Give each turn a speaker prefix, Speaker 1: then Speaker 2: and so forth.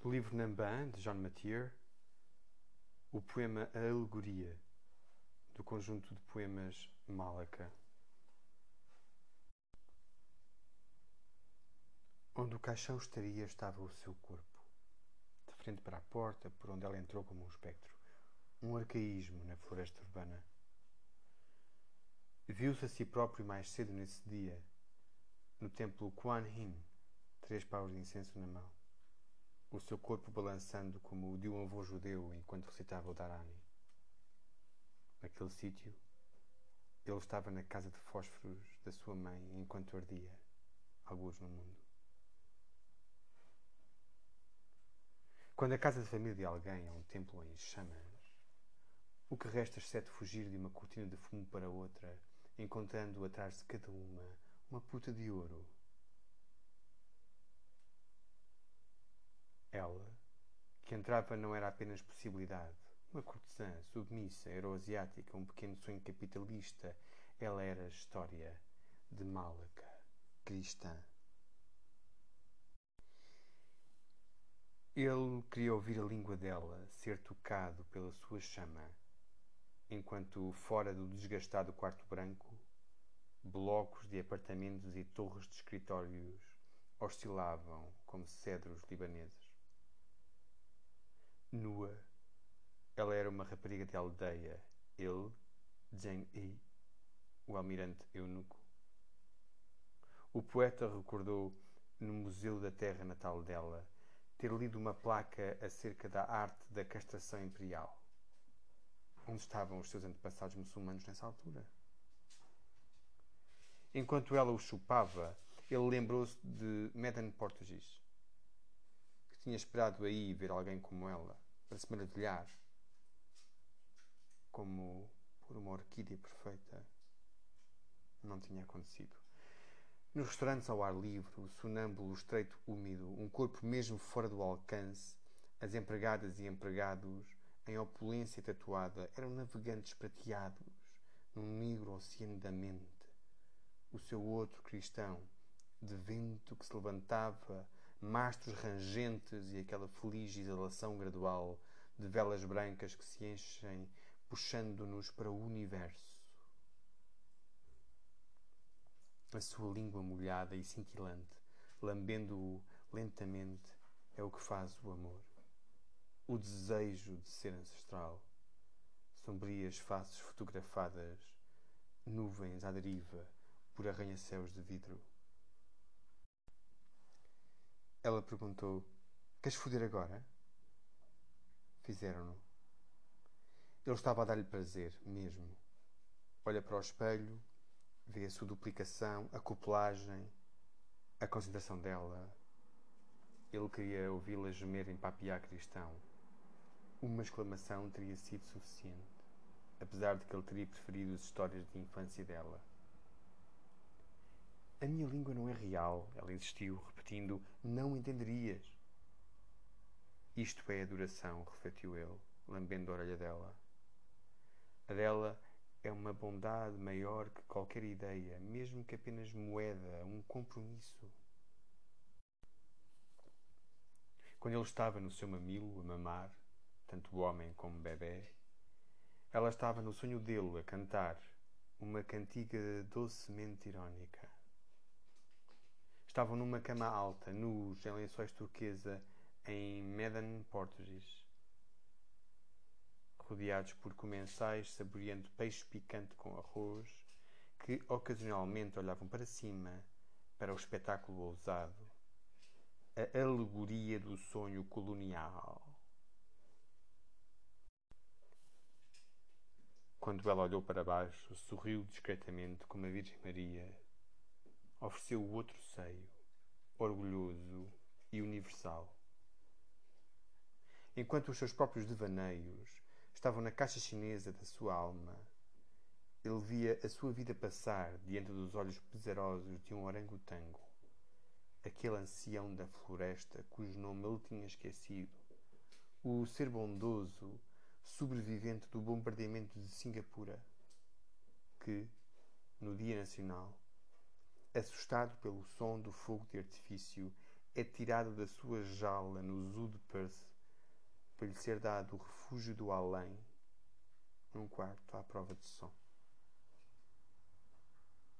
Speaker 1: Do livro Namban, de John Mathieu, o poema A Alegoria, do conjunto de poemas Malaca. Onde o caixão estaria estava o seu corpo, de frente para a porta, por onde ela entrou como um espectro, um arcaísmo na floresta urbana. Viu-se a si próprio mais cedo nesse dia, no templo Kuan Yin, três paus de incenso na mão, o seu corpo balançando como o de um avô judeu enquanto recitava o Dharani. Naquele sítio, ele estava na casa de fósforos da sua mãe enquanto ardia, alguns no mundo. Quando a casa de família de alguém é um templo em chamas, o que resta exceto fugir de uma cortina de fumo para outra, encontrando atrás de cada uma uma puta de ouro. Ela, que entrava não era apenas possibilidade, uma cortesã submissa, euroasiática, um pequeno sonho capitalista, ela era história de Málaca, cristã. Ele queria ouvir a língua dela ser tocado pela sua chama, enquanto fora do desgastado quarto branco blocos de apartamentos e torres de escritórios oscilavam como cedros libaneses. Nua, ela era uma rapariga de aldeia, ele, Jane E, o almirante eunuco. O poeta recordou, no Museu da Terra Natal dela, ter lido uma placa acerca da arte da castração imperial. Onde estavam os seus antepassados muçulmanos nessa altura? Enquanto ela o chupava, ele lembrou-se de Madame Portugis, tinha esperado aí ver alguém como ela, para se maravilhar, como por uma orquídea perfeita. Não tinha acontecido. Nos restaurantes ao ar livre, o sonâmbulo estreito úmido, um corpo mesmo fora do alcance, as empregadas e empregados, em opulência tatuada, eram navegantes prateados num negro oceano da mente o seu outro cristão, de vento que se levantava, mastros rangentes e aquela feliz exalação gradual de velas brancas que se enchem, puxando-nos para o universo. A sua língua molhada e cintilante, lambendo-o lentamente, é o que faz o amor. O desejo de ser ancestral. Sombrias faces fotografadas, nuvens à deriva, por arranha-céus de vidro. Ela perguntou: Queres foder agora? Fizeram-no. Ele estava a dar-lhe prazer, mesmo. Olha para o espelho, vê a sua duplicação, a acoplagem, a concentração dela. Ele queria ouvi-la gemer em papiá cristão. Uma exclamação teria sido suficiente, apesar de que ele teria preferido as histórias de infância dela. A minha língua não é real, ela insistiu, repetindo: Não entenderias. Isto é adoração, refletiu ele, lambendo a orelha dela. A dela é uma bondade maior que qualquer ideia, mesmo que apenas moeda, um compromisso. Quando ele estava no seu mamilo a mamar, tanto o homem como o bebê, ela estava no sonho dele a cantar uma cantiga docemente irónica. Estavam numa cama alta, nus, em lençóis turquesa, em Medan, Português. Rodeados por comensais, saboreando peixe picante com arroz, que ocasionalmente olhavam para cima, para o espetáculo ousado. A alegoria do sonho colonial. Quando ela olhou para baixo, sorriu discretamente como a Virgem Maria ofereceu o outro seio, orgulhoso e universal. Enquanto os seus próprios devaneios estavam na caixa chinesa da sua alma, ele via a sua vida passar diante dos olhos pesarosos de um orangotango, aquele ancião da floresta cujo nome ele tinha esquecido, o ser bondoso, sobrevivente do bombardeamento de Singapura, que, no Dia Nacional, assustado pelo som do fogo de artifício, é tirado da sua jaula no zoo de Perth para lhe ser dado o refúgio do além, num quarto à prova de som.